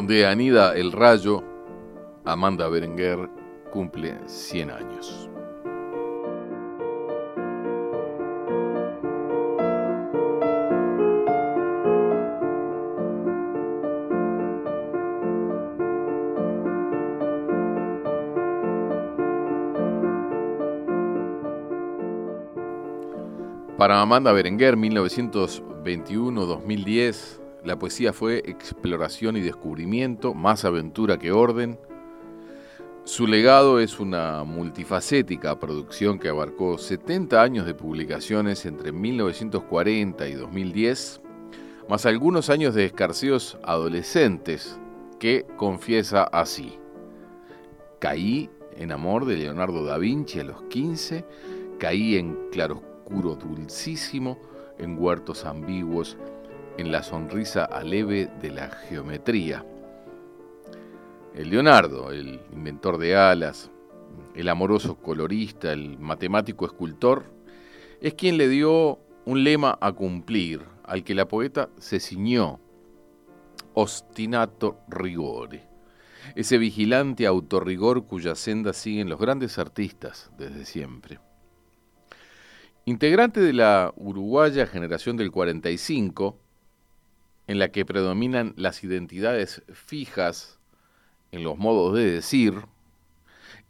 donde anida el rayo, Amanda Berenguer cumple 100 años. Para Amanda Berenguer, 1921-2010, la poesía fue exploración y descubrimiento, más aventura que orden. Su legado es una multifacética producción que abarcó 70 años de publicaciones entre 1940 y 2010, más algunos años de escarceos adolescentes que confiesa así. Caí en amor de Leonardo da Vinci a los 15, caí en claroscuro dulcísimo, en huertos ambiguos, en la sonrisa aleve de la geometría. El Leonardo, el inventor de alas, el amoroso colorista, el matemático escultor, es quien le dio un lema a cumplir, al que la poeta se ciñó, ostinato rigore, ese vigilante autorrigor cuya senda siguen los grandes artistas desde siempre. Integrante de la uruguaya generación del 45, en la que predominan las identidades fijas en los modos de decir,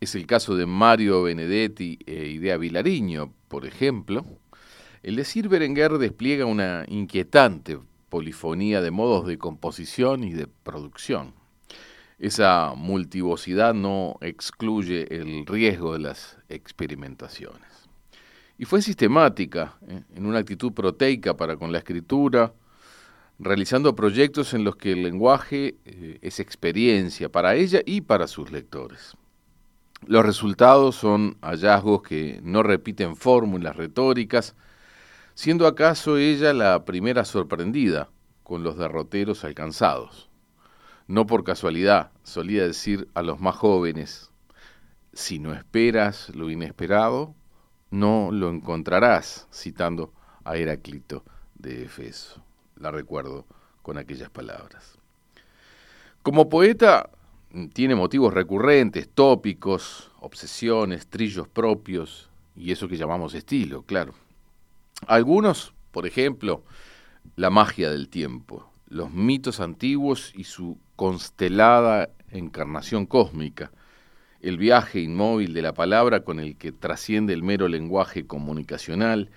es el caso de Mario Benedetti e Idea Vilariño, por ejemplo, el decir Berenguer despliega una inquietante polifonía de modos de composición y de producción. Esa multivocidad no excluye el riesgo de las experimentaciones. Y fue sistemática, ¿eh? en una actitud proteica para con la escritura, realizando proyectos en los que el lenguaje eh, es experiencia para ella y para sus lectores. Los resultados son hallazgos que no repiten fórmulas retóricas, siendo acaso ella la primera sorprendida con los derroteros alcanzados. No por casualidad, solía decir a los más jóvenes, si no esperas lo inesperado, no lo encontrarás, citando a Heráclito de Efeso. La recuerdo con aquellas palabras. Como poeta tiene motivos recurrentes, tópicos, obsesiones, trillos propios y eso que llamamos estilo, claro. Algunos, por ejemplo, la magia del tiempo, los mitos antiguos y su constelada encarnación cósmica, el viaje inmóvil de la palabra con el que trasciende el mero lenguaje comunicacional,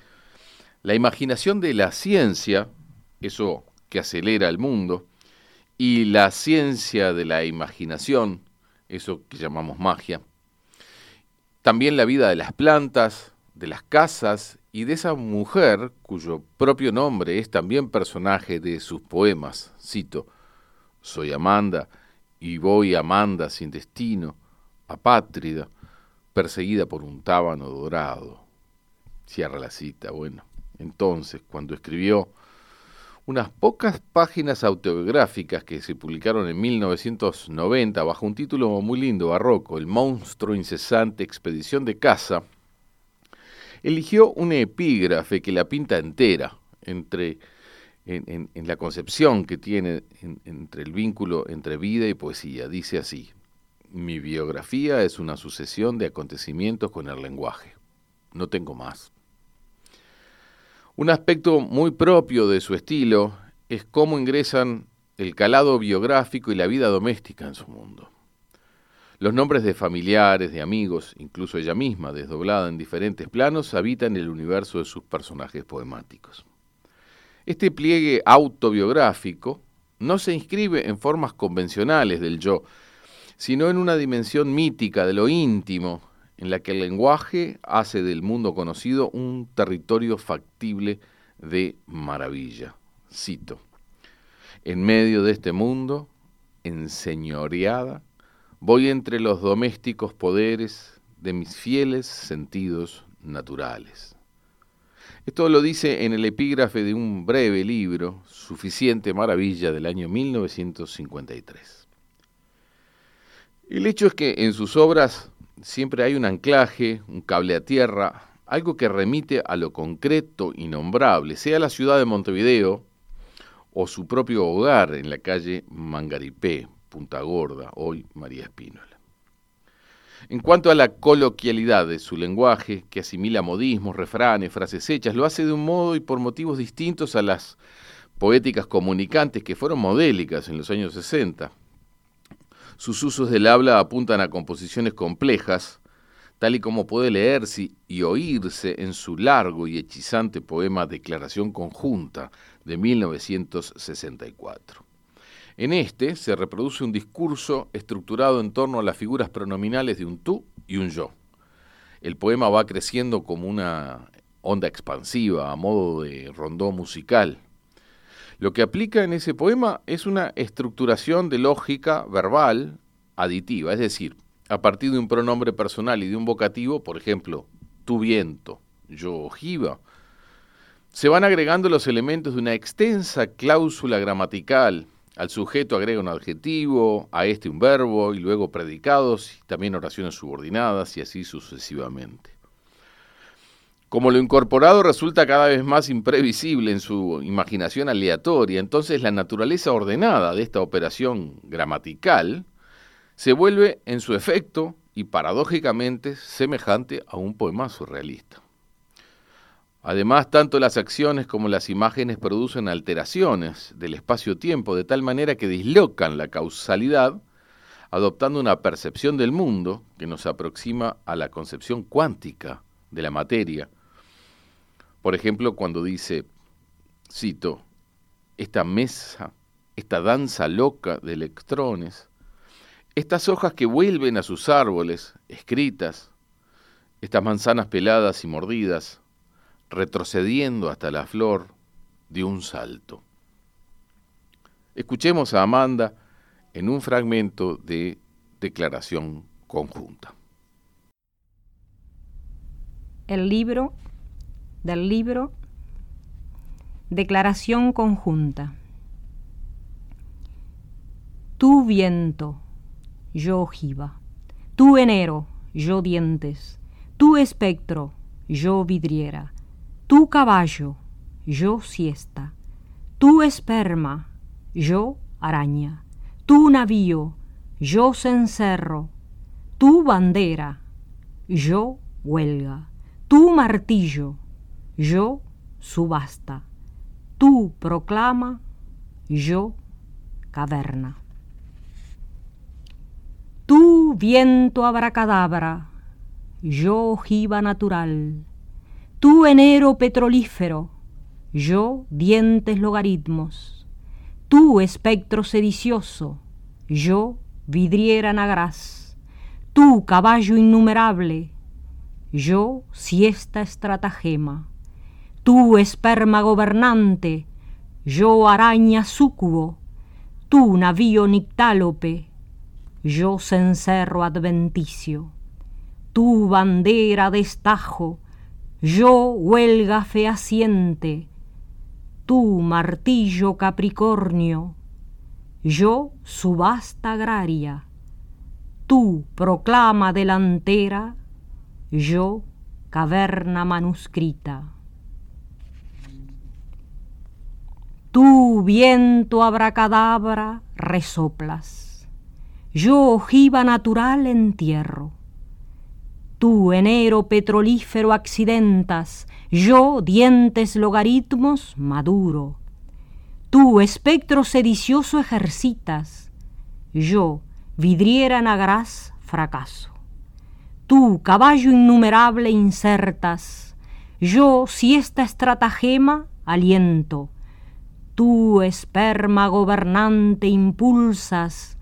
la imaginación de la ciencia, eso que acelera el mundo, y la ciencia de la imaginación, eso que llamamos magia. También la vida de las plantas, de las casas y de esa mujer cuyo propio nombre es también personaje de sus poemas. Cito, soy Amanda y voy Amanda sin destino apátrida, perseguida por un tábano dorado. Cierra la cita. Bueno, entonces, cuando escribió unas pocas páginas autobiográficas que se publicaron en 1990 bajo un título muy lindo, barroco, El monstruo incesante expedición de casa, eligió un epígrafe que la pinta entera entre, en, la concepción que tiene entre el vínculo entre vida y poesía. Dice así, mi biografía es una sucesión de acontecimientos con el lenguaje. No tengo más. Un aspecto muy propio de su estilo es cómo ingresan el calado biográfico y la vida doméstica en su mundo. Los nombres de familiares, de amigos, incluso ella misma, desdoblada en diferentes planos, habitan el universo de sus personajes poemáticos. Este pliegue autobiográfico no se inscribe en formas convencionales del yo, sino en una dimensión mítica de lo íntimo, en la que el lenguaje hace del mundo conocido un territorio factible de maravilla. Cito, en medio de este mundo, enseñoreada, voy entre los domésticos poderes de mis fieles sentidos naturales. Esto lo dice en el epígrafe de un breve libro, Suficiente Maravilla, del año 1953. El hecho es que en sus obras siempre hay un anclaje, un cable a tierra, algo que remite a lo concreto y nombrable, sea la ciudad de Montevideo o su propio hogar en la calle Mangaripé, Punta Gorda, hoy María Espínola. En cuanto a la coloquialidad de su lenguaje, que asimila modismos, refranes, frases hechas, lo hace de un modo y por motivos distintos a las poéticas comunicantes que fueron modélicas en los años 60. Sus usos del habla apuntan a composiciones complejas, tal y como puede leerse y oírse en su largo y hechizante poema Declaración Conjunta de 1964. En este se reproduce un discurso estructurado en torno a las figuras pronominales de un tú y un yo. El poema va creciendo como una onda expansiva, a modo de rondó musical. Lo que aplica en ese poema es una estructuración de lógica verbal aditiva, es decir, a partir de un pronombre personal y de un vocativo, por ejemplo, tu viento, yo ojiva, se van agregando los elementos de una extensa cláusula gramatical al sujeto agrega un adjetivo, a este un verbo y luego predicados y también oraciones subordinadas y así sucesivamente. Como lo incorporado resulta cada vez más imprevisible en su imaginación aleatoria, entonces la naturaleza ordenada de esta operación gramatical se vuelve en su efecto y paradójicamente semejante a un poema surrealista. Además, tanto las acciones como las imágenes producen alteraciones del espacio-tiempo de tal manera que dislocan la causalidad, adoptando una percepción del mundo que nos aproxima a la concepción cuántica de la materia. Por ejemplo, cuando dice, cito, esta mesa, esta danza loca de electrones, estas hojas que vuelven a sus árboles, escritas, estas manzanas peladas y mordidas, retrocediendo hasta la flor de un salto. Escuchemos a Amanda en un fragmento de declaración conjunta. El libro del libro Declaración conjunta. Tú viento, yo ojiva. Tú enero, yo dientes. Tú espectro, yo vidriera tu caballo, yo siesta, tu esperma, yo araña, tu navío, yo cencerro, tu bandera, yo huelga, tu martillo, yo subasta, tu proclama, yo caverna. Tu viento abracadabra, yo ojiva natural, Tú enero petrolífero, yo dientes logaritmos. Tú espectro sedicioso, yo vidriera nagraz. Tú caballo innumerable, yo siesta estratagema. Tú esperma gobernante, yo araña súcubo. Tú navío nictálope, yo cencerro adventicio. Tú bandera de estajo, yo huelga fehaciente, tú martillo capricornio, yo subasta agraria, tú proclama delantera, yo caverna manuscrita. Tú, viento abracadabra, resoplas, yo ojiva natural entierro Tú, enero petrolífero, accidentas, yo, dientes logaritmos, maduro. Tú, espectro sedicioso, ejercitas, yo, vidriera nagraz, fracaso. Tú, caballo innumerable, insertas, yo, siesta estratagema, aliento. Tú, esperma gobernante, impulsas,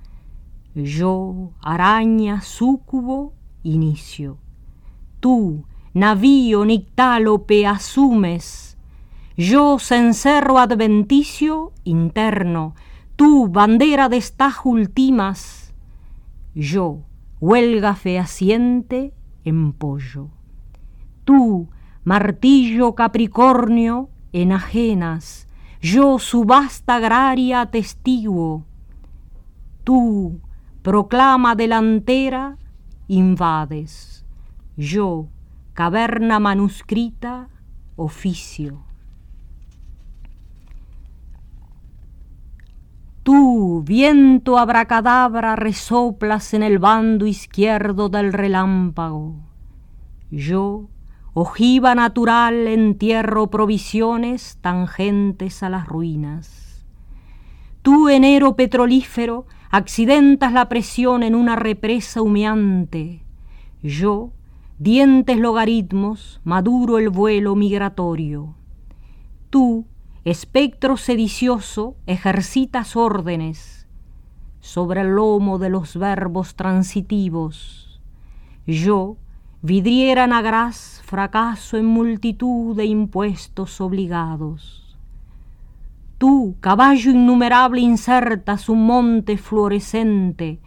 yo, araña, súcubo, inicio tú, navío nictálope, asumes. Yo, cencerro adventicio interno, tú, bandera de estajo ultimas. Yo, huelga fehaciente, empollo. Tú, martillo capricornio, enajenas. Yo, subasta agraria, testiguo. Tú, proclama delantera, invades yo, caverna manuscrita, oficio. Tú, viento abracadabra, resoplas en el bando izquierdo del relámpago. Yo, ojiva natural, entierro provisiones tangentes a las ruinas. Tú, enero petrolífero, accidentas la presión en una represa humeante. Yo, dientes logaritmos, maduro el vuelo migratorio. Tú, espectro sedicioso, ejercitas órdenes sobre el lomo de los verbos transitivos. Yo, vidriera nagraz, fracaso en multitud de impuestos obligados. Tú, caballo innumerable, insertas un monte fluorescente.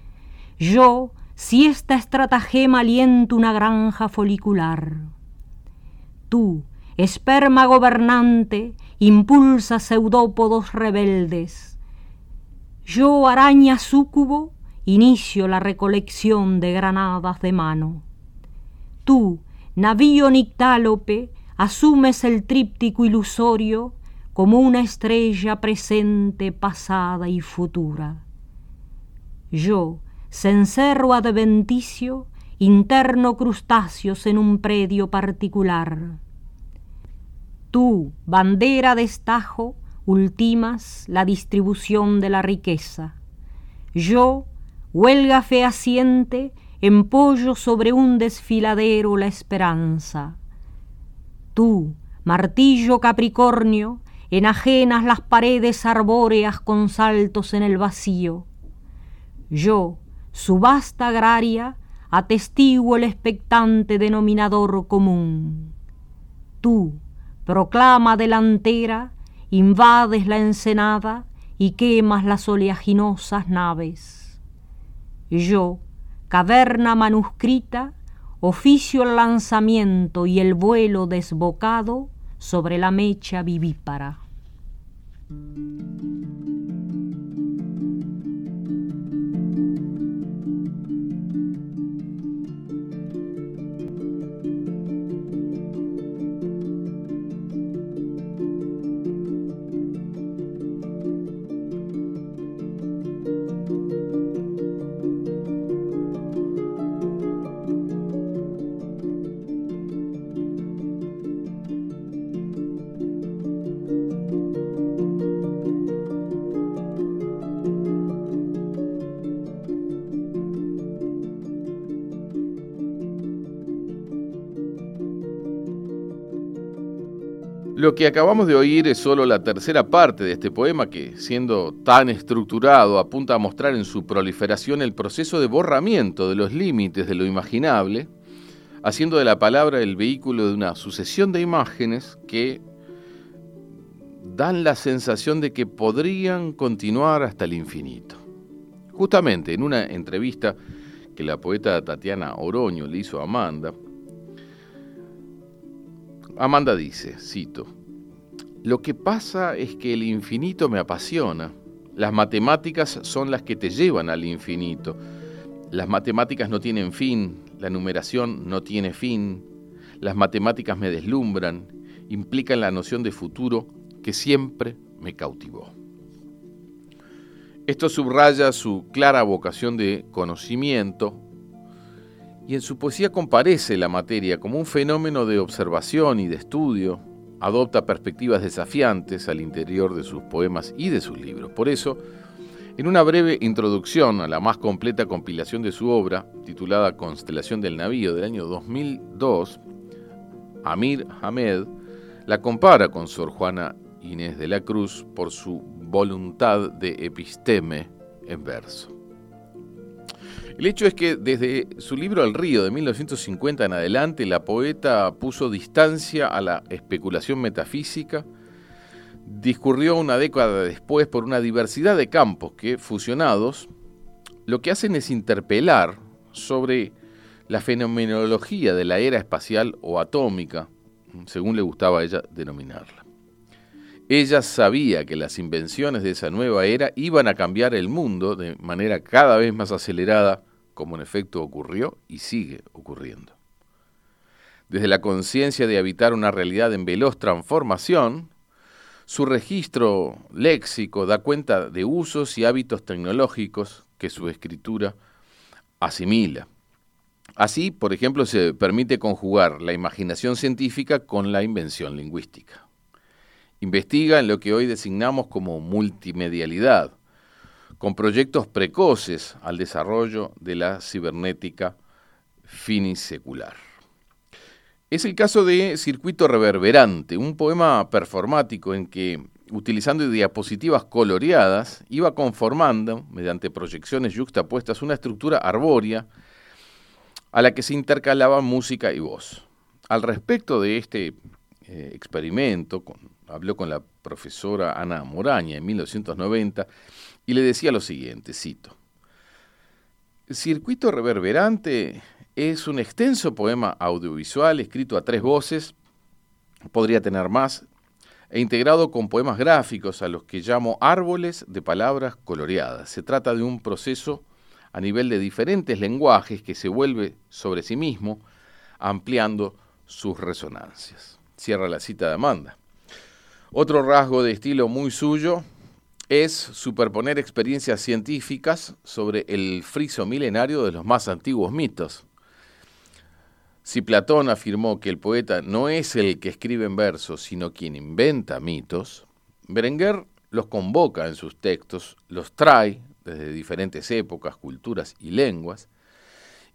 Yo, si esta estratagema aliento una granja folicular. Tú, esperma gobernante, impulsa pseudópodos rebeldes. Yo, araña súcubo, inicio la recolección de granadas de mano. Tú, navío nictálope, asumes el tríptico ilusorio como una estrella presente, pasada y futura. Yo, cencerro adventicio, interno crustáceos en un predio particular. Tú, bandera de estajo, ultimas la distribución de la riqueza. Yo, huelga fehaciente, empollo sobre un desfiladero la esperanza. Tú, martillo capricornio, enajenas las paredes arbóreas con saltos en el vacío. Yo, subasta agraria, atestiguo el expectante denominador común. Tú, proclama delantera, invades la ensenada y quemas las oleaginosas naves. Yo, caverna manuscrita, oficio el lanzamiento y el vuelo desbocado sobre la mecha vivípara. Lo que acabamos de oír es solo la tercera parte de este poema que, siendo tan estructurado, apunta a mostrar en su proliferación el proceso de borramiento de los límites de lo imaginable, haciendo de la palabra el vehículo de una sucesión de imágenes que dan la sensación de que podrían continuar hasta el infinito. Justamente en una entrevista que la poeta Tatiana Oroño le hizo a Amanda, Amanda dice, cito, Lo que pasa es que el infinito me apasiona. Las matemáticas son las que te llevan al infinito. Las matemáticas no tienen fin, la numeración no tiene fin. Las matemáticas me deslumbran, implican la noción de futuro que siempre me cautivó. Esto subraya su clara vocación de conocimiento, y en su poesía comparece la materia como un fenómeno de observación y de estudio, adopta perspectivas desafiantes al interior de sus poemas y de sus libros. Por eso, en una breve introducción a la más completa compilación de su obra, titulada Constelación del Navío del año 2002, Amir Hamed la compara con Sor Juana Inés de la Cruz por su voluntad de episteme en verso. El hecho es que desde su libro El río de 1950 en adelante, la poeta puso distancia a la especulación metafísica, discurrió una década después por una diversidad de campos que, fusionados, lo que hacen es interpelar sobre la fenomenología de la era espacial o atómica, según le gustaba a ella denominarla. Ella sabía que las invenciones de esa nueva era iban a cambiar el mundo de manera cada vez más acelerada, como en efecto ocurrió y sigue ocurriendo. Desde la conciencia de habitar una realidad en veloz transformación, Su registro léxico da cuenta de usos y hábitos tecnológicos que su escritura asimila. Así, por ejemplo, se permite conjugar la imaginación científica con la invención lingüística. Investiga en lo que hoy designamos como multimedialidad, con proyectos precoces al desarrollo de la cibernética finisecular. Es el caso de Circuito Reverberante, un poema performático en que, utilizando diapositivas coloreadas, iba conformando, mediante proyecciones yuxtapuestas, una estructura arbórea a la que se intercalaba música y voz. Al respecto de este eh, experimento, habló con la profesora Ana Moraña en 1990 y le decía lo siguiente, cito, Circuito Reverberante es un extenso poema audiovisual escrito a tres voces, podría tener más, e integrado con poemas gráficos a los que llamo árboles de palabras coloreadas. Se trata de un proceso a nivel de diferentes lenguajes que se vuelve sobre sí mismo, ampliando sus resonancias. Cierra la cita de Amanda. Otro rasgo de estilo muy suyo es superponer experiencias científicas sobre el friso milenario de los más antiguos mitos. Si Platón afirmó que el poeta no es el que escribe en versos, sino quien inventa mitos, Berenguer los convoca en sus textos, los trae desde diferentes épocas, culturas y lenguas,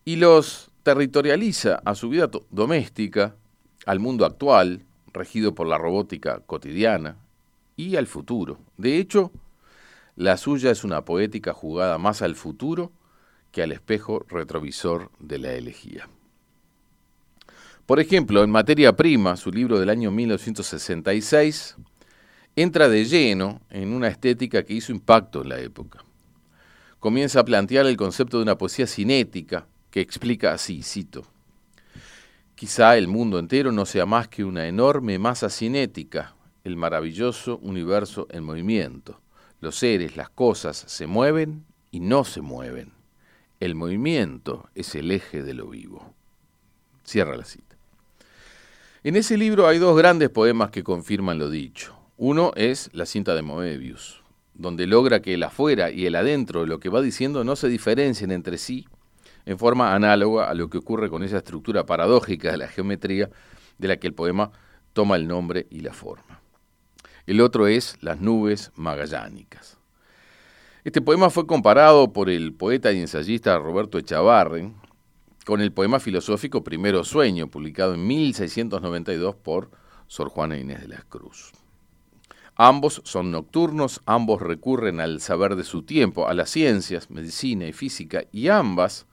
y los territorializa a su vida doméstica, al mundo actual, regido por la robótica cotidiana, y al futuro. De hecho, la suya es una poética jugada más al futuro que al espejo retrovisor de la elegía. Por ejemplo, en Materia Prima, su libro del año 1966, entra de lleno en una estética que hizo impacto en la época comienza a plantear el concepto de una poesía cinética que explica así, cito, Quizá el mundo entero no sea más que una enorme masa cinética, el maravilloso universo en movimiento. Los seres, las cosas se mueven y no se mueven. El movimiento es el eje de lo vivo. Cierra la cita. En ese libro hay dos grandes poemas que confirman lo dicho. Uno es La cinta de Moebius, donde logra que el afuera y el adentro de lo que va diciendo no se diferencien entre sí en forma análoga a lo que ocurre con esa estructura paradójica de la geometría de la que el poema toma el nombre y la forma. El otro es Las nubes magallánicas. Este poema fue comparado por el poeta y ensayista Roberto Echavarren con el poema filosófico Primero Sueño, publicado en 1692 por Sor Juana Inés de la Cruz. Ambos son nocturnos, ambos recurren al saber de su tiempo, a las ciencias, medicina y física, y ambas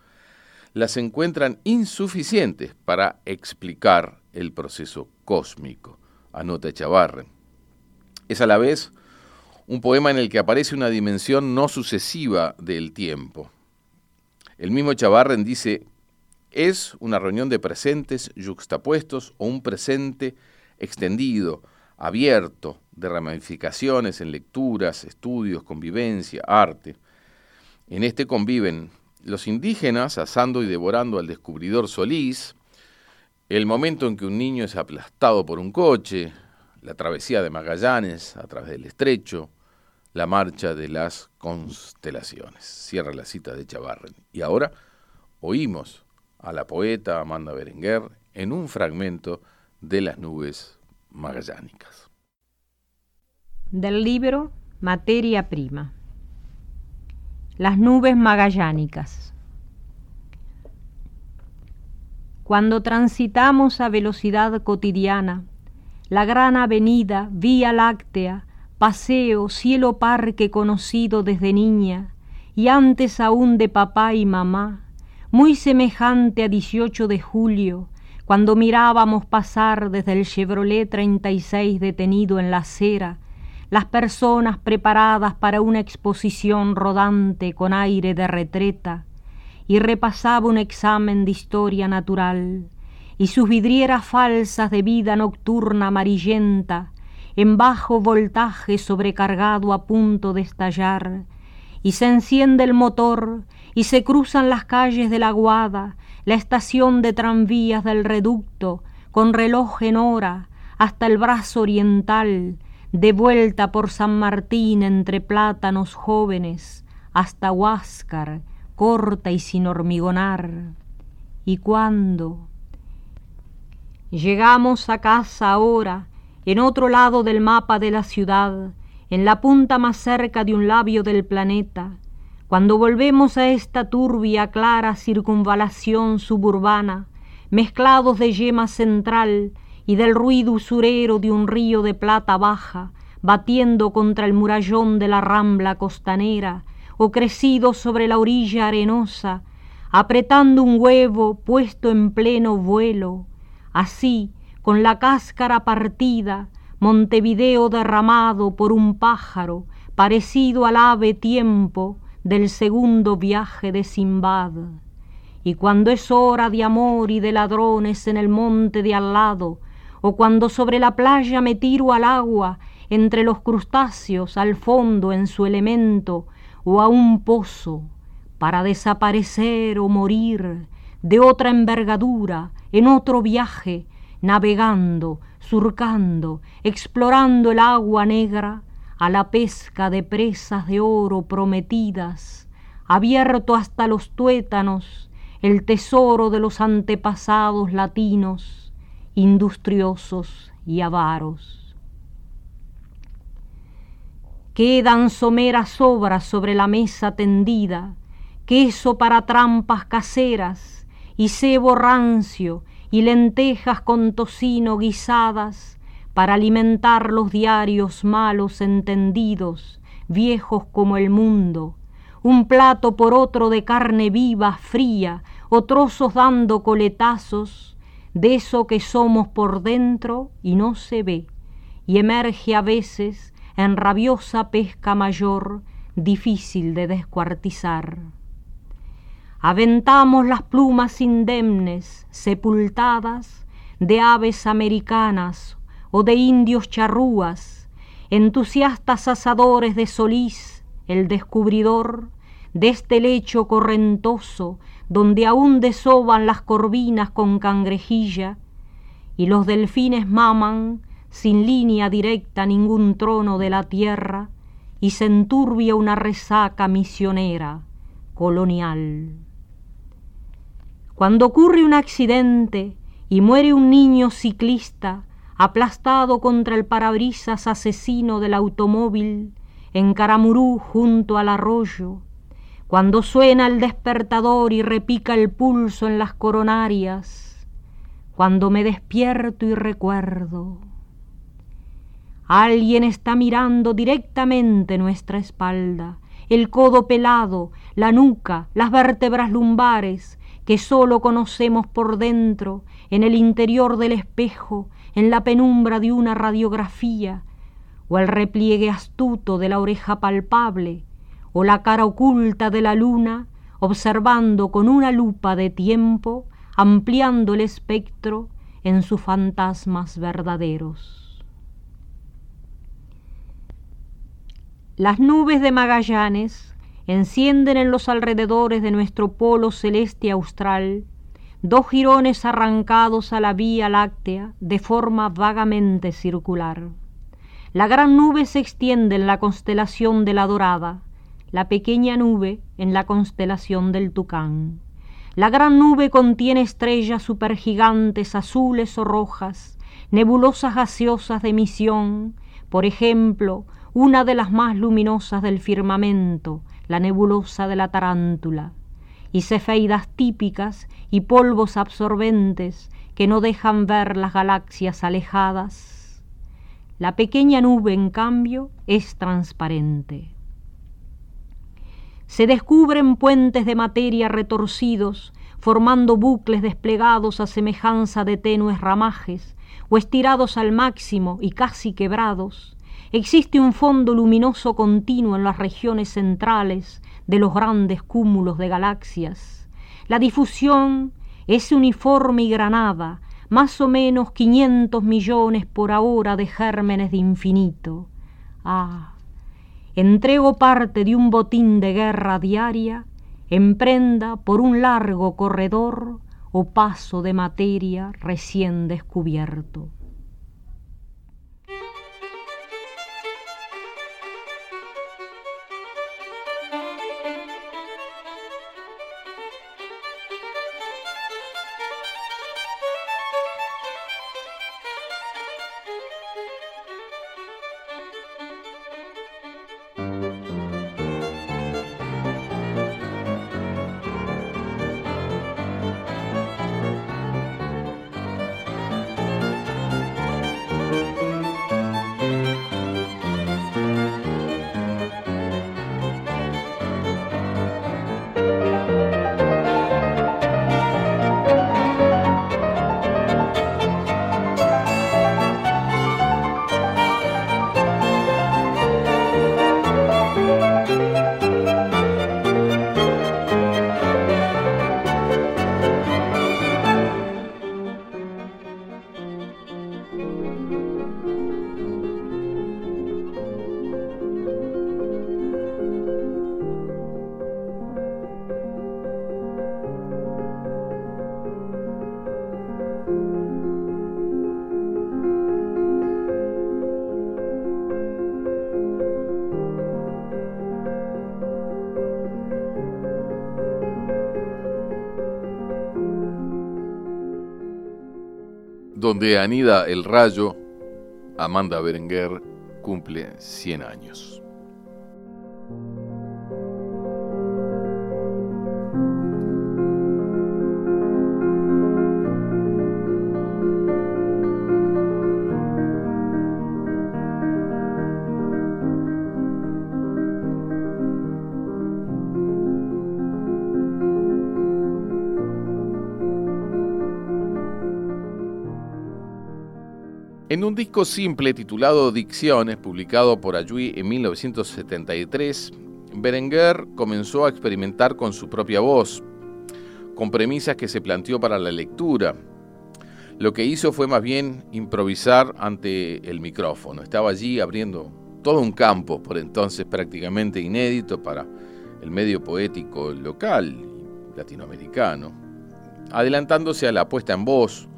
las encuentran insuficientes para explicar el proceso cósmico, anota Chavarren. Es a la vez un poema en el que aparece una dimensión no sucesiva del tiempo. El mismo Chavarren dice, es una reunión de presentes yuxtapuestos o un presente extendido, abierto, de ramificaciones en lecturas, estudios, convivencia, arte. En este conviven los indígenas asando y devorando al descubridor Solís, el momento en que un niño es aplastado por un coche, la travesía de Magallanes a través del estrecho, la marcha de las constelaciones. Cierra la cita de Chavarren. Y ahora oímos a la poeta Amanda Berenguer en un fragmento de las nubes magallánicas del libro Materia Prima. Las nubes magallánicas. Cuando transitamos a velocidad cotidiana, la gran avenida, vía láctea, paseo, cielo parque conocido desde niña, y antes aún de papá y mamá, muy semejante a 18 de julio, cuando mirábamos pasar desde el Chevrolet 36 detenido en la acera, las personas preparadas para una exposición rodante con aire de retreta, y repasaba un examen de historia natural, y sus vidrieras falsas de vida nocturna amarillenta, en bajo voltaje sobrecargado a punto de estallar, y se enciende el motor, y se cruzan las calles de la Guada, la estación de tranvías del reducto, con reloj en hora, hasta el brazo oriental, de vuelta por San Martín entre plátanos jóvenes, hasta Huáscar, corta y sin hormigonar. Y cuando llegamos a casa ahora, en otro lado del mapa de la ciudad, en la punta más cerca de un labio del planeta, cuando volvemos a esta turbia, clara circunvalación suburbana, mezclados de yema central y del ruido usurero de un río de plata baja, batiendo contra el murallón de la rambla costanera, o crecido sobre la orilla arenosa, apretando un huevo puesto en pleno vuelo, así, con la cáscara partida, Montevideo derramado por un pájaro, parecido al ave tiempo, del segundo viaje de Simbad. Y cuando es hora de amor y de ladrones en el monte de al lado, o cuando sobre la playa me tiro al agua, entre los crustáceos, al fondo en su elemento, o a un pozo, para desaparecer o morir de otra envergadura, en otro viaje, navegando, surcando, explorando el agua negra, a la pesca de presas de oro prometidas, abierto hasta los tuétanos el tesoro de los antepasados latinos, industriosos y avaros. Quedan someras sobras sobre la mesa tendida, queso para trampas caseras y cebo rancio y lentejas con tocino guisadas, para alimentar los diarios malos entendidos, viejos como el mundo, un plato por otro de carne viva, fría, o trozos dando coletazos, de eso que somos por dentro y no se ve, y emerge a veces en rabiosa pesca mayor, difícil de descuartizar. Aventamos las plumas indemnes, sepultadas, de aves americanas o de indios charrúas, entusiastas asadores de Solís, el descubridor, de este lecho correntoso donde aún desoban las corvinas con cangrejilla, y los delfines maman sin línea directa ningún trono de la tierra, y se enturbia una resaca misionera, colonial. Cuando ocurre un accidente y muere un niño ciclista, aplastado contra el parabrisas asesino del automóvil en Caramurú junto al arroyo, cuando suena el despertador y repica el pulso en las coronarias, cuando me despierto y recuerdo. Alguien está mirando directamente nuestra espalda, el codo pelado, la nuca, las vértebras lumbares, que sólo conocemos por dentro, en el interior del espejo, en la penumbra de una radiografía, o el repliegue astuto de la oreja palpable, o la cara oculta de la luna, observando con una lupa de tiempo, ampliando el espectro en sus fantasmas verdaderos. Las nubes de Magallanes encienden en los alrededores de nuestro polo celeste austral dos jirones arrancados a la vía láctea de forma vagamente circular. La gran nube se extiende en la constelación de la Dorada, la pequeña nube en la constelación del Tucán. La gran nube contiene estrellas supergigantes azules o rojas, nebulosas gaseosas de emisión, por ejemplo, una de las más luminosas del firmamento, la nebulosa de la tarántula, y cefeidas típicas y polvos absorbentes que no dejan ver las galaxias alejadas. La pequeña nube, en cambio, es transparente. Se descubren puentes de materia retorcidos, formando bucles desplegados a semejanza de tenues ramajes, o estirados al máximo y casi quebrados. Existe un fondo luminoso continuo en las regiones centrales de los grandes cúmulos de galaxias. La difusión es uniforme y granada, más o menos 500 millones por hora de gérmenes de infinito. Ah, entrego parte de un botín de guerra diaria, emprenda por un largo corredor o paso de materia recién descubierto. Donde anida el rayo, Amanda Berenguer cumple 100 años. En un disco simple titulado Dicciones, publicado por Ayui en 1973, Berenguer comenzó a experimentar con su propia voz, con premisas que se planteó para la lectura. Lo que hizo fue más bien improvisar ante el micrófono. Estaba allí abriendo todo un campo, por entonces prácticamente inédito para el medio poético local latinoamericano, adelantándose a la puesta en voz,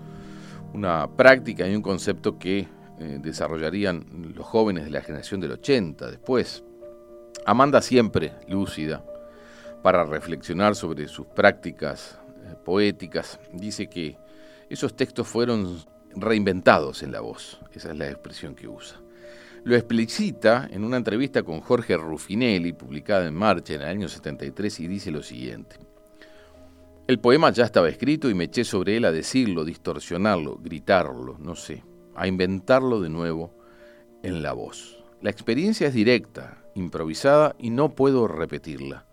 una práctica y un concepto que eh, desarrollarían los jóvenes de la generación del 80 después. Amanda siempre lúcida para reflexionar sobre sus prácticas eh, poéticas, dice que esos textos fueron reinventados en la voz, esa es la expresión que usa. Lo explicita en una entrevista con Jorge Ruffinelli, publicada en Marcha en el año 73, y dice lo siguiente. El poema ya estaba escrito y me eché sobre él a decirlo, distorsionarlo, gritarlo, no sé, a inventarlo de nuevo en la voz. La experiencia es directa, improvisada y no puedo repetirla.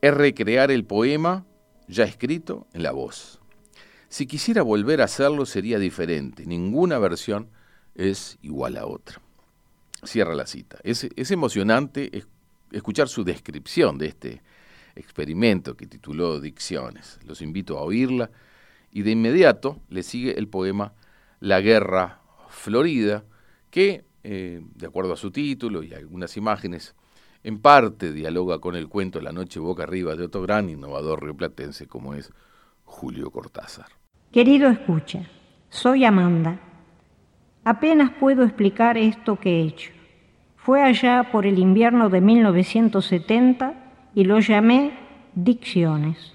Es recrear el poema ya escrito en la voz. Si quisiera volver a hacerlo sería diferente. Ninguna versión es igual a otra. Cierra la cita. Es, emocionante escuchar su descripción de este experimento que tituló Dicciones. Los invito a oírla y de inmediato le sigue el poema La Guerra Florida, que, eh, de acuerdo a su título y algunas imágenes, en parte dialoga con el cuento La Noche Boca Arriba de otro gran innovador rioplatense como es Julio Cortázar. Querido escucha, soy Amanda. Apenas puedo explicar esto que he hecho. Fue allá por el invierno de 1970 y lo llamé dicciones.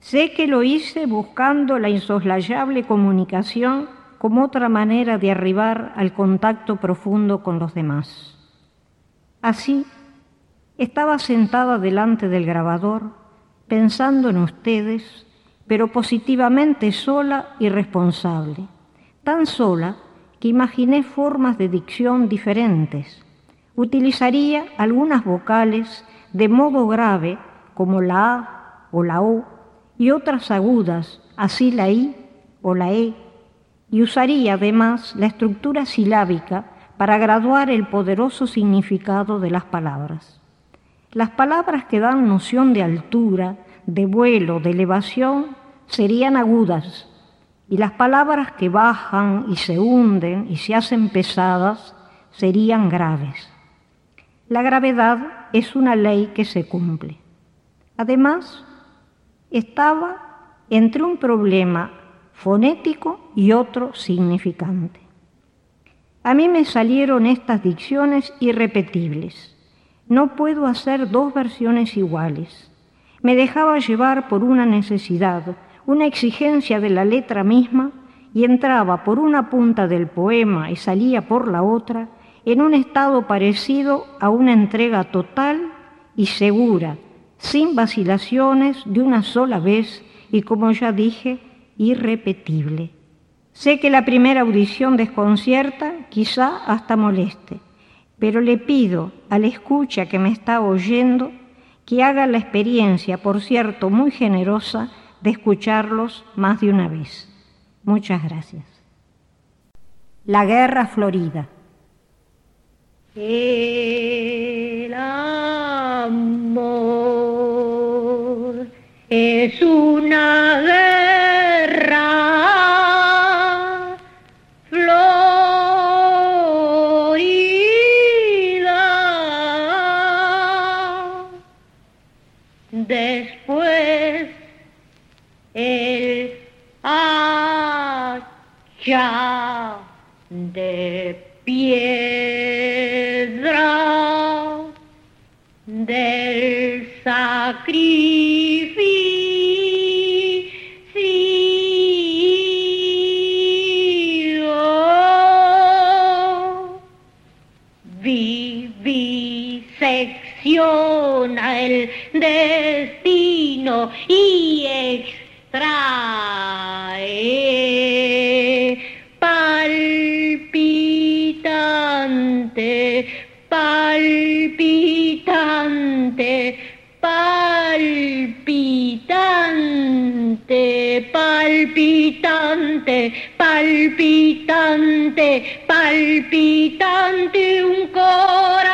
Sé que lo hice buscando la insoslayable comunicación como otra manera de arribar al contacto profundo con los demás. Así, estaba sentada delante del grabador, pensando en ustedes, pero positivamente sola y responsable, tan sola que imaginé formas de dicción diferentes. Utilizaría algunas vocales de modo grave como la A o la O y otras agudas, así la I o la E, y usaría además la estructura silábica para graduar el poderoso significado de las palabras. Las palabras que dan noción de altura, de vuelo, de elevación, serían agudas, y las palabras que bajan y se hunden y se hacen pesadas serían graves. La gravedad es una ley que se cumple. Además, estaba entre un problema fonético y otro significante. A mí me salieron estas dicciones irrepetibles. No puedo hacer dos versiones iguales. Me dejaba llevar por una necesidad, una exigencia de la letra misma, y entraba por una punta del poema y salía por la otra, en un estado parecido a una entrega total y segura, sin vacilaciones, de una sola vez y, como ya dije, irrepetible. Sé que la primera audición desconcierta, quizá hasta moleste, pero le pido a la escucha que me está oyendo que haga la experiencia, por cierto, muy generosa, de escucharlos más de una vez. Muchas gracias. La Guerra Florida. El amor es una destino y extrae palpitante, palpitante, palpitante, palpitante, palpitante, palpitante un corazón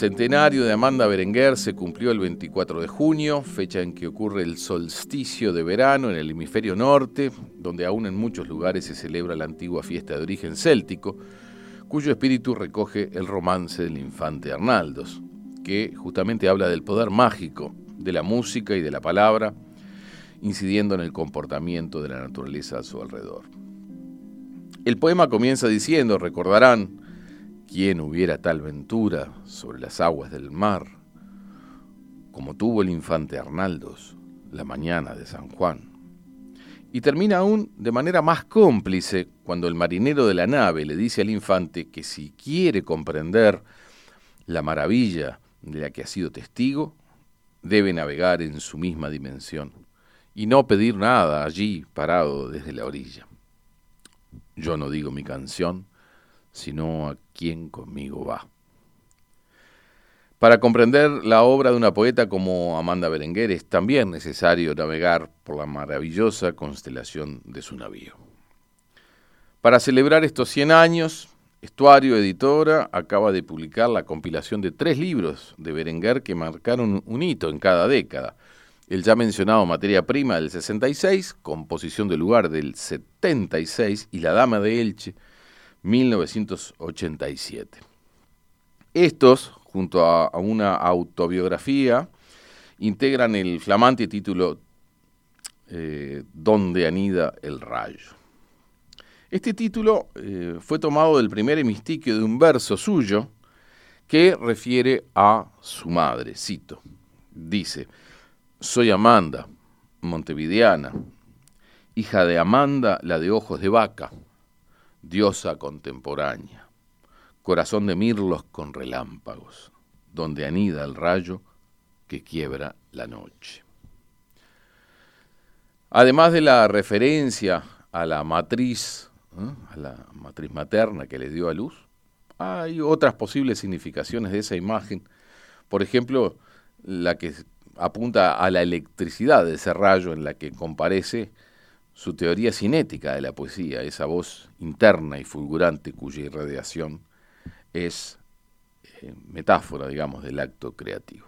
centenario de Amanda Berenguer se cumplió el 24 de junio, fecha en que ocurre el solsticio de verano en el hemisferio norte, donde aún en muchos lugares se celebra la antigua fiesta de origen céltico, cuyo espíritu recoge el romance del infante Arnaldos, que justamente habla del poder mágico de la música y de la palabra, incidiendo en el comportamiento de la naturaleza a su alrededor. El poema comienza diciendo, recordarán, ¿Quién hubiera tal ventura sobre las aguas del mar como tuvo el infante Arnaldos la mañana de San Juan? Y termina aún de manera más cómplice cuando el marinero de la nave le dice al infante que si quiere comprender la maravilla de la que ha sido testigo, debe navegar en su misma dimensión y no pedir nada allí parado desde la orilla. Yo no digo mi canción, sino a quien conmigo va. Para comprender la obra de una poeta como Amanda Berenguer es también necesario navegar por la maravillosa constelación de su navío. Para celebrar estos 100 años, Estuario Editora acaba de publicar la compilación de tres libros de Berenguer que marcaron un hito en cada década. El ya mencionado Materia Prima del 66, Composición del Lugar del 76 y La Dama de Elche 1987. Estos, junto a, una autobiografía, integran el flamante título eh, Donde anida el rayo. Este título eh, fue tomado del primer hemistiquio de un verso suyo que refiere a su madre, cito, dice, soy Amanda, montevideana, hija de Amanda, la de ojos de vaca, diosa contemporánea, corazón de mirlos con relámpagos, donde anida el rayo que quiebra la noche. Además de la referencia a la matriz, ¿eh? a la matriz materna que le dio a luz, hay otras posibles significaciones de esa imagen. Por ejemplo, la que apunta a la electricidad de ese rayo en la que comparece su teoría cinética de la poesía, esa voz interna y fulgurante cuya irradiación es eh, metáfora, digamos, del acto creativo.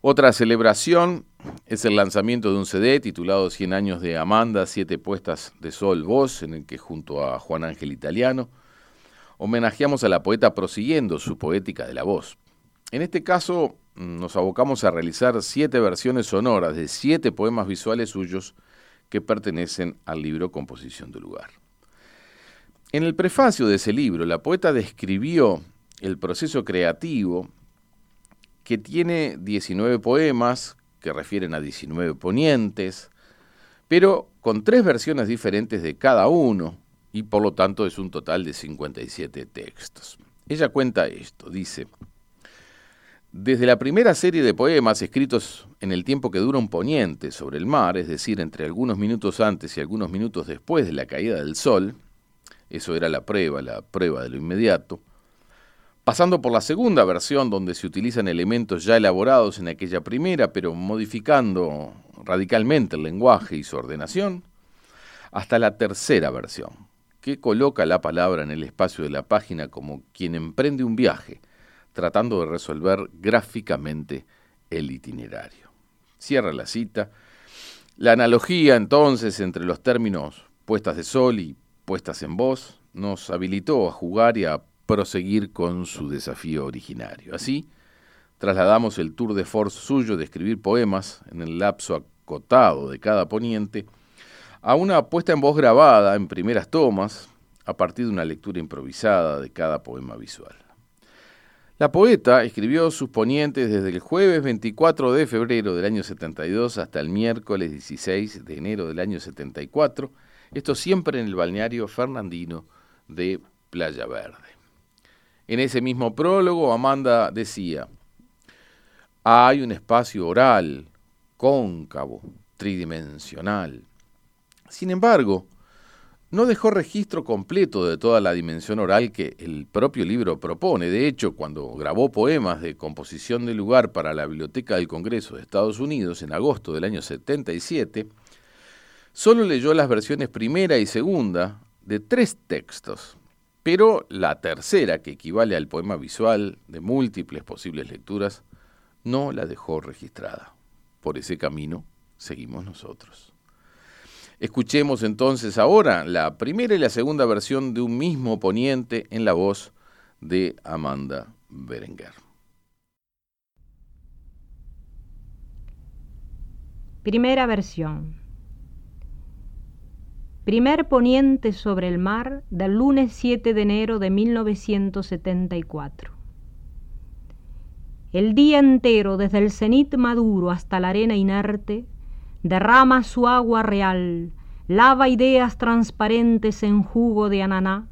Otra celebración es el lanzamiento de un CD titulado 100 años de Amanda, siete puestas de sol voz, en el que junto a Juan Ángel Italiano homenajeamos a la poeta prosiguiendo su poética de la voz. En este caso nos abocamos a realizar siete versiones sonoras de siete poemas visuales suyos que pertenecen al libro Composición de Lugar. En el prefacio de ese libro, la poeta describió el proceso creativo que tiene 19 poemas que refieren a 19 ponientes, pero con tres versiones diferentes de cada uno, y por lo tanto es un total de 57 textos. Ella cuenta esto, dice, desde la primera serie de poemas escritos en el tiempo que dura un poniente sobre el mar, es decir, entre algunos minutos antes y algunos minutos después de la caída del sol, eso era la prueba, la prueba de lo inmediato, pasando por la segunda versión donde se utilizan elementos ya elaborados en aquella primera, pero modificando radicalmente el lenguaje y su ordenación, hasta la tercera versión, que coloca la palabra en el espacio de la página como quien emprende un viaje, tratando de resolver gráficamente el itinerario. Cierra la cita. La analogía entonces entre los términos puestas de sol y puestas en voz nos habilitó a jugar y a proseguir con su desafío originario. Así, trasladamos el tour de force suyo de escribir poemas en el lapso acotado de cada poniente a una puesta en voz grabada en primeras tomas a partir de una lectura improvisada de cada poema visual. La poeta escribió sus ponientes desde el jueves 24 de febrero del año 72 hasta el miércoles 16 de enero del año 74, esto siempre en el balneario fernandino de Playa Verde. En ese mismo prólogo, Amanda decía, hay un espacio oral, cóncavo, tridimensional. Sin embargo, no dejó registro completo de toda la dimensión oral que el propio libro propone. De hecho, cuando grabó poemas de composición de lugar para la Biblioteca del Congreso de Estados Unidos en agosto del año 77, solo leyó las versiones primera y segunda de tres textos, pero la tercera, que equivale al poema visual de múltiples posibles lecturas, no la dejó registrada. Por ese camino seguimos nosotros. Escuchemos entonces ahora la primera y la segunda versión de un mismo poniente en la voz de Amanda Berenguer. Primera versión. Primer poniente sobre el mar del lunes 7 de enero de 1974. El día entero, desde el cenit maduro hasta la arena inerte, derrama su agua real, lava ideas transparentes en jugo de ananá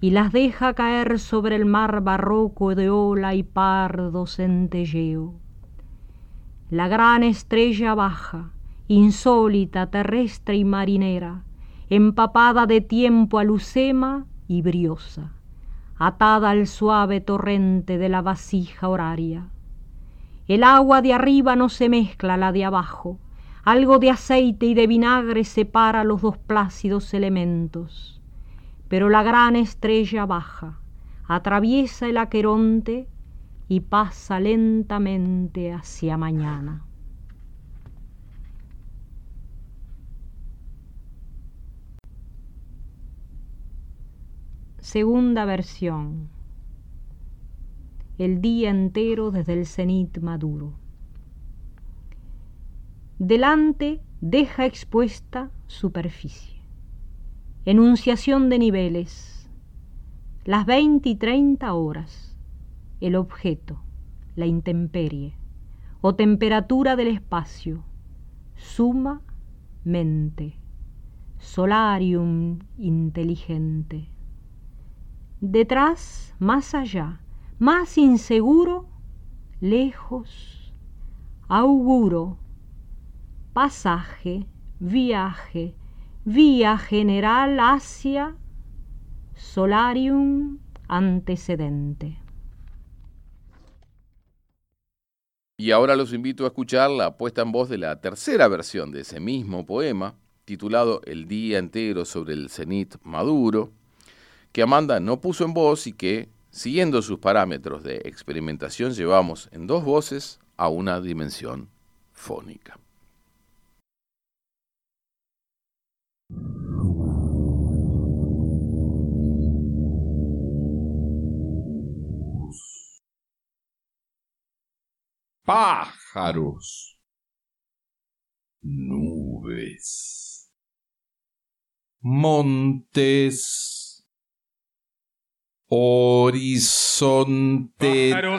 y las deja caer sobre el mar barroco de ola y pardo centelleo. La gran estrella baja, insólita, terrestre y marinera, empapada de tiempo a lucema y briosa, atada al suave torrente de la vasija horaria. El agua de arriba no se mezcla a la de abajo, algo de aceite y de vinagre separa los dos plácidos elementos. Pero la gran estrella baja, atraviesa el aqueronte y pasa lentamente hacia mañana. Segunda versión. El día entero desde el cenit maduro. Delante deja expuesta superficie. Enunciación de niveles. Las 20 y 30 horas. El objeto, la intemperie o temperatura del espacio. Suma mente. Solarium inteligente. Detrás, más allá, más inseguro, lejos, auguro pasaje, viaje, vía general hacia solarium antecedente. Y ahora los invito a escuchar la puesta en voz de la tercera versión de ese mismo poema, titulado El día entero sobre el cenit maduro, que Amanda no puso en voz y que, siguiendo sus parámetros de experimentación, llevamos en dos voces a una dimensión fónica. pájaros, nubes, montes, horizonte,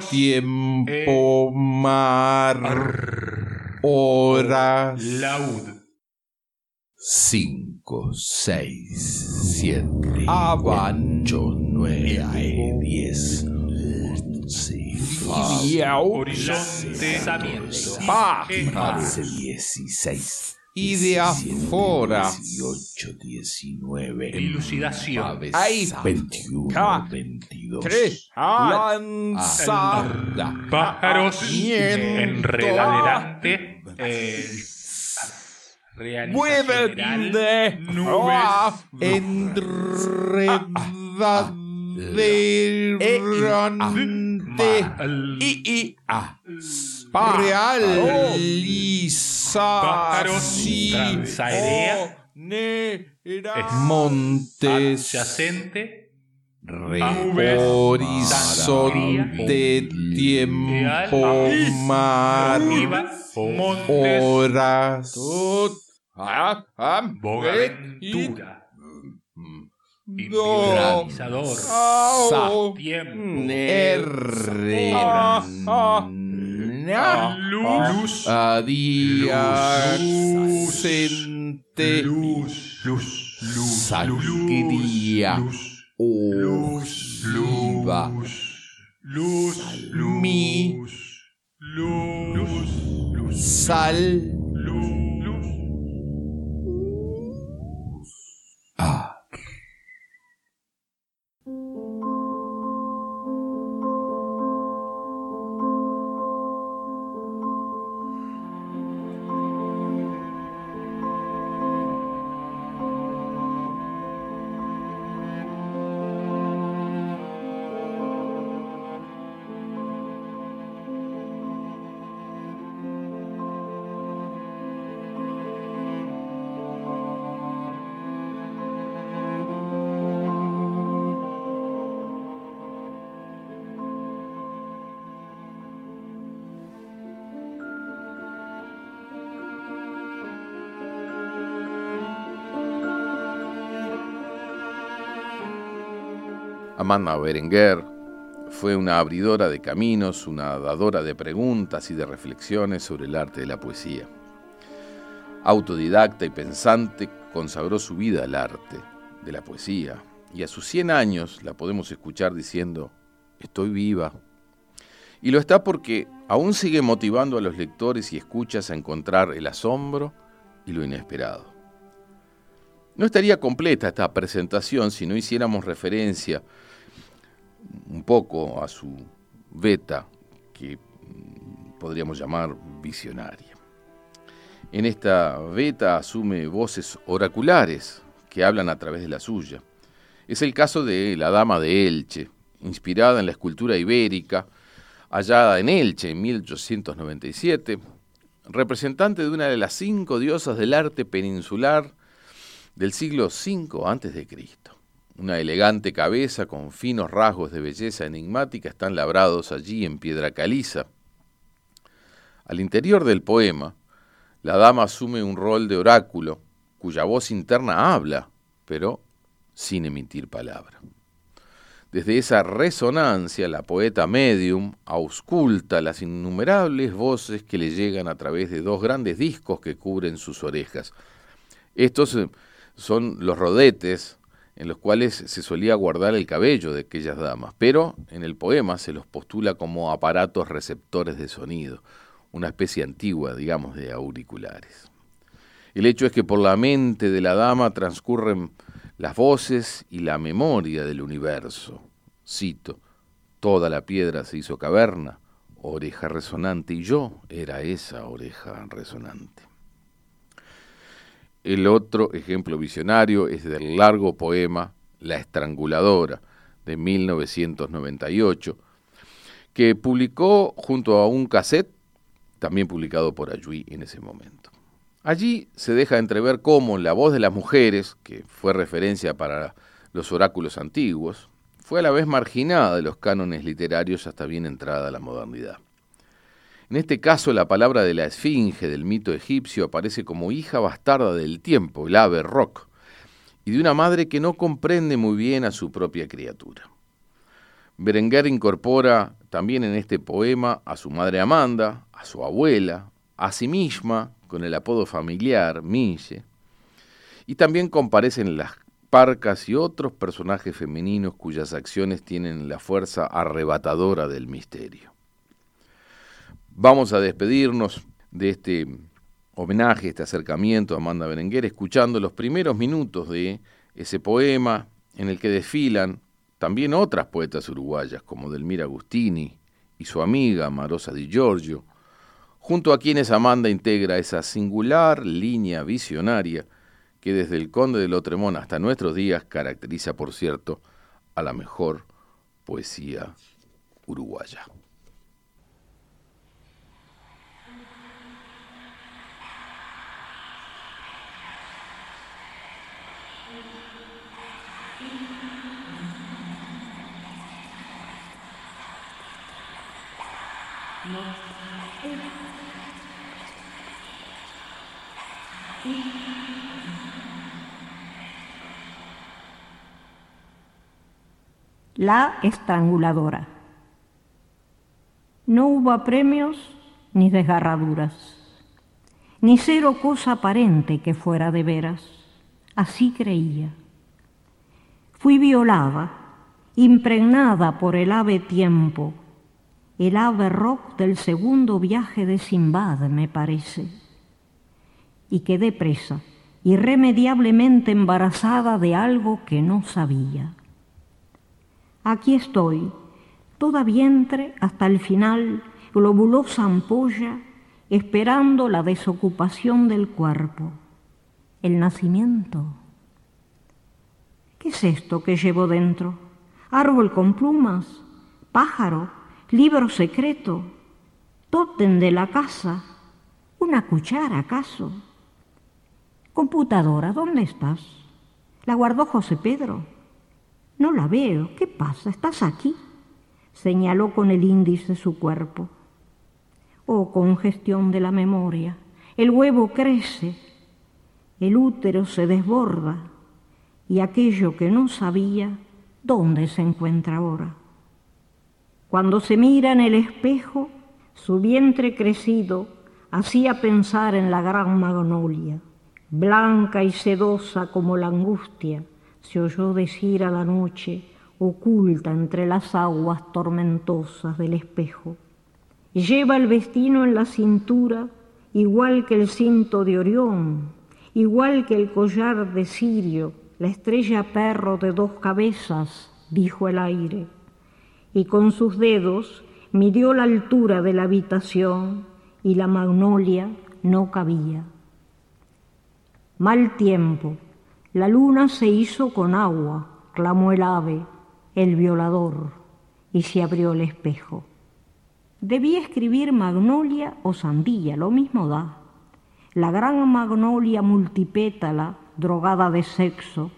tiempo, mar, horas, 5, 6, 7, Avancho, 9, 10, 11, Horizonte, Paz, 16, y de afuera. 18, 19. Elucidación. Ahí. 21, K, 22. 3. A. Pájaros. Eh, general, Nubes. Enredaderante. Al- Y, transaérea. Montes. Adyacente. Horizonte, tiempo, mar, Arriba. Montes. horas. Bogaventura. No. Individualizador. Sa. Tiempo. R. Luz. Adyacente. Luz. Luz. Luz. Sangría. Luz. Luz. Oliva. Luz. Luz. Luz. Luz. Sal. Amanda Berenguer fue una abridora de caminos, una dadora de preguntas y de reflexiones sobre el arte de la poesía. Autodidacta y pensante, consagró su vida al arte de la poesía y a sus 100 años la podemos escuchar diciendo, estoy viva. Y lo está porque aún sigue motivando a los lectores y escuchas a encontrar el asombro y lo inesperado. No estaría completa esta presentación si no hiciéramos referencia un poco a su beta, que podríamos llamar visionaria. En esta beta asume voces oraculares que hablan a través de la suya. Es el caso de la Dama de Elche, inspirada en la escultura ibérica, hallada en Elche en 1897, representante de una de las cinco diosas del arte peninsular del siglo V a.C. Una elegante cabeza con finos rasgos de belleza enigmática están labrados allí en piedra caliza. Al interior del poema, la dama asume un rol de oráculo cuya voz interna habla, pero sin emitir palabra. Desde esa resonancia, la poeta medium ausculta las innumerables voces que le llegan a través de dos grandes discos que cubren sus orejas. Estos eh, son los rodetes en los cuales se solía guardar el cabello de aquellas damas, pero en el poema se los postula como aparatos receptores de sonido, una especie antigua, digamos, de auriculares. El hecho es que por la mente de la dama transcurren las voces y la memoria del universo. Cito, toda la piedra se hizo caverna, oreja resonante, y yo era esa oreja resonante. El otro ejemplo visionario es del largo poema La Estranguladora, de 1998, que publicó junto a un cassette, también publicado por Ayui en ese momento. Allí se deja entrever cómo la voz de las mujeres, que fue referencia para los oráculos antiguos, fue a la vez marginada de los cánones literarios hasta bien entrada la modernidad. En este caso, la palabra de la esfinge del mito egipcio aparece como hija bastarda del tiempo, el ave y de una madre que no comprende muy bien a su propia criatura. Berenguer incorpora también en este poema a su madre Amanda, a su abuela, a sí misma, con el apodo familiar, Mille, y también comparecen las parcas y otros personajes femeninos cuyas acciones tienen la fuerza arrebatadora del misterio. Vamos a despedirnos de este homenaje, este acercamiento a Amanda Berenguer, escuchando los primeros minutos de ese poema en el que desfilan también otras poetas uruguayas como Delmira Agustini y su amiga Marosa Di Giorgio, junto a quienes Amanda integra esa singular línea visionaria que desde el Conde de Lotremón hasta nuestros días caracteriza, por cierto, a la mejor poesía uruguaya. La estranguladora. No hubo premios ni desgarraduras, ni cero cosa aparente que fuera de veras. Así creía. Fui violada, impregnada por el ave tiempo, el ave rock del segundo viaje de Simbad, me parece. Y quedé presa, irremediablemente embarazada de algo que no sabía. Aquí estoy, toda vientre hasta el final, globulosa ampolla, esperando la desocupación del cuerpo, el nacimiento. ¿Qué es esto que llevo dentro? ¿Árbol con plumas? ¿Pájaro? ¿Libro secreto? ¿Tótem de la casa? ¿Una cuchara acaso? Computadora, ¿dónde estás? ¿La guardó José Pedro? No la veo. ¿Qué pasa? ¿Estás aquí? Señaló con el índice su cuerpo. Oh, congestión de la memoria. El huevo crece, el útero se desborda y aquello que no sabía, ¿dónde se encuentra ahora? Cuando se mira en el espejo, su vientre crecido hacía pensar en la gran magnolia, blanca y sedosa como la angustia, se oyó decir a la noche, oculta entre las aguas tormentosas del espejo. Lleva el vestino en la cintura, igual que el cinto de Orión, igual que el collar de Sirio, la estrella perro de dos cabezas, dijo el aire, y con sus dedos midió la altura de la habitación y la magnolia no cabía. Mal tiempo, la luna se hizo con agua, clamó el ave, el violador, y se abrió el espejo. Debía escribir magnolia o sandía, lo mismo da. La gran magnolia multipétala, drogada de sexo,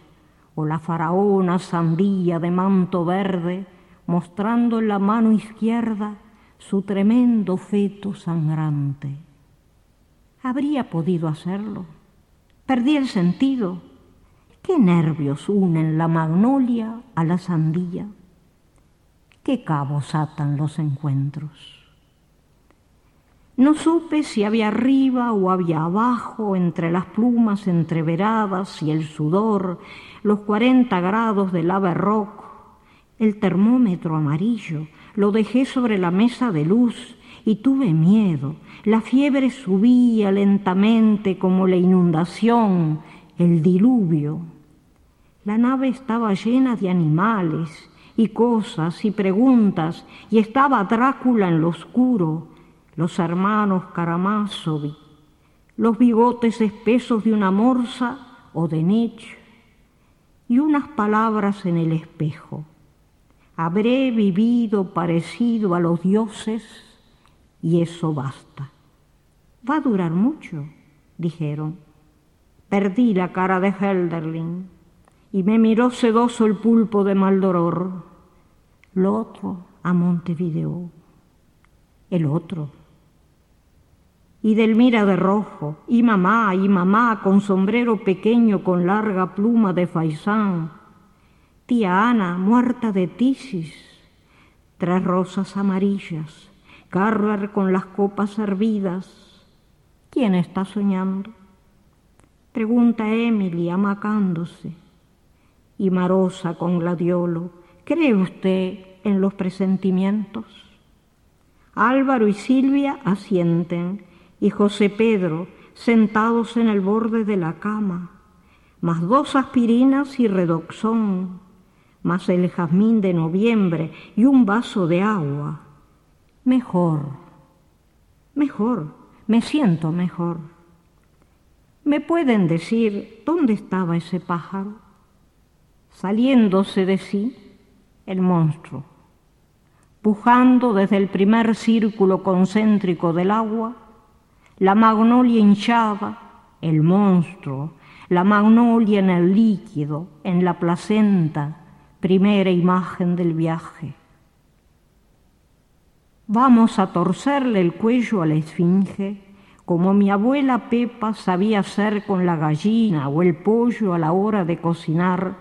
o la faraona sandía de manto verde, mostrando en la mano izquierda su tremendo feto sangrante. ¿Habría podido hacerlo? Perdí el sentido ¿Qué nervios unen la magnolia a la sandía? ¿Qué cabos atan los encuentros? No supe si había arriba o había abajo, entre las plumas entreveradas y el sudor, los cuarenta grados del ave rock, el termómetro amarillo, lo dejé sobre la mesa de luz y tuve miedo. La fiebre subía lentamente como la inundación, el diluvio. La nave estaba llena de animales y cosas y preguntas y estaba Drácula en lo oscuro, los hermanos Karamazov, los bigotes espesos de una morsa o de Nietzsche y unas palabras en el espejo. Habré vivido parecido a los dioses y eso basta. Va a durar mucho, dijeron. Perdí la cara de Helderling y me miró sedoso el pulpo de Maldoror, lo otro a Montevideo, el otro. Y Delmira de rojo, y mamá, y mamá con sombrero pequeño con larga pluma de faisán, tía Ana muerta de tisis, tres rosas amarillas, Carver con las copas servidas. ¿Quién está soñando? Pregunta Emily amacándose. Y Marosa con gladiolo, ¿cree usted en los presentimientos? Álvaro y Silvia asienten y José Pedro sentados en el borde de la cama, más dos aspirinas y redoxón, más el jazmín de noviembre y un vaso de agua. Mejor, mejor, me siento mejor. ¿Me pueden decir dónde estaba ese pájaro? Saliéndose de sí, el monstruo, pujando desde el primer círculo concéntrico del agua, la magnolia hinchada, el monstruo, la magnolia en el líquido, en la placenta, primera imagen del viaje. Vamos a torcerle el cuello a la esfinge, como mi abuela Pepa sabía hacer con la gallina o el pollo a la hora de cocinar,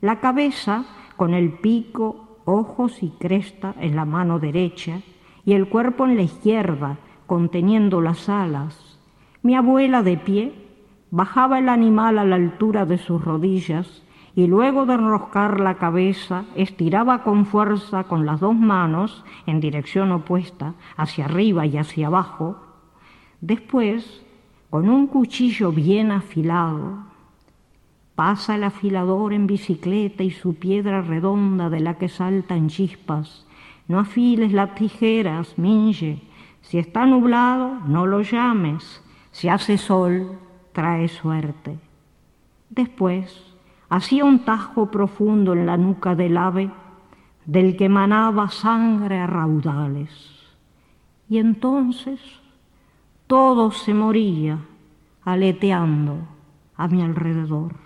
la cabeza con el pico, ojos y cresta en la mano derecha y el cuerpo en la izquierda, conteniendo las alas. Mi abuela de pie bajaba el animal a la altura de sus rodillas y luego de enroscar la cabeza estiraba con fuerza con las dos manos en dirección opuesta, hacia arriba y hacia abajo. Después, con un cuchillo bien afilado, pasa el afilador en bicicleta y su piedra redonda de la que saltan chispas. No afiles las tijeras, Minje. Si está nublado, no lo llames. Si hace sol, trae suerte. Después, hacía un tajo profundo en la nuca del ave, del que manaba sangre a raudales. Y entonces todo se moría aleteando a mi alrededor.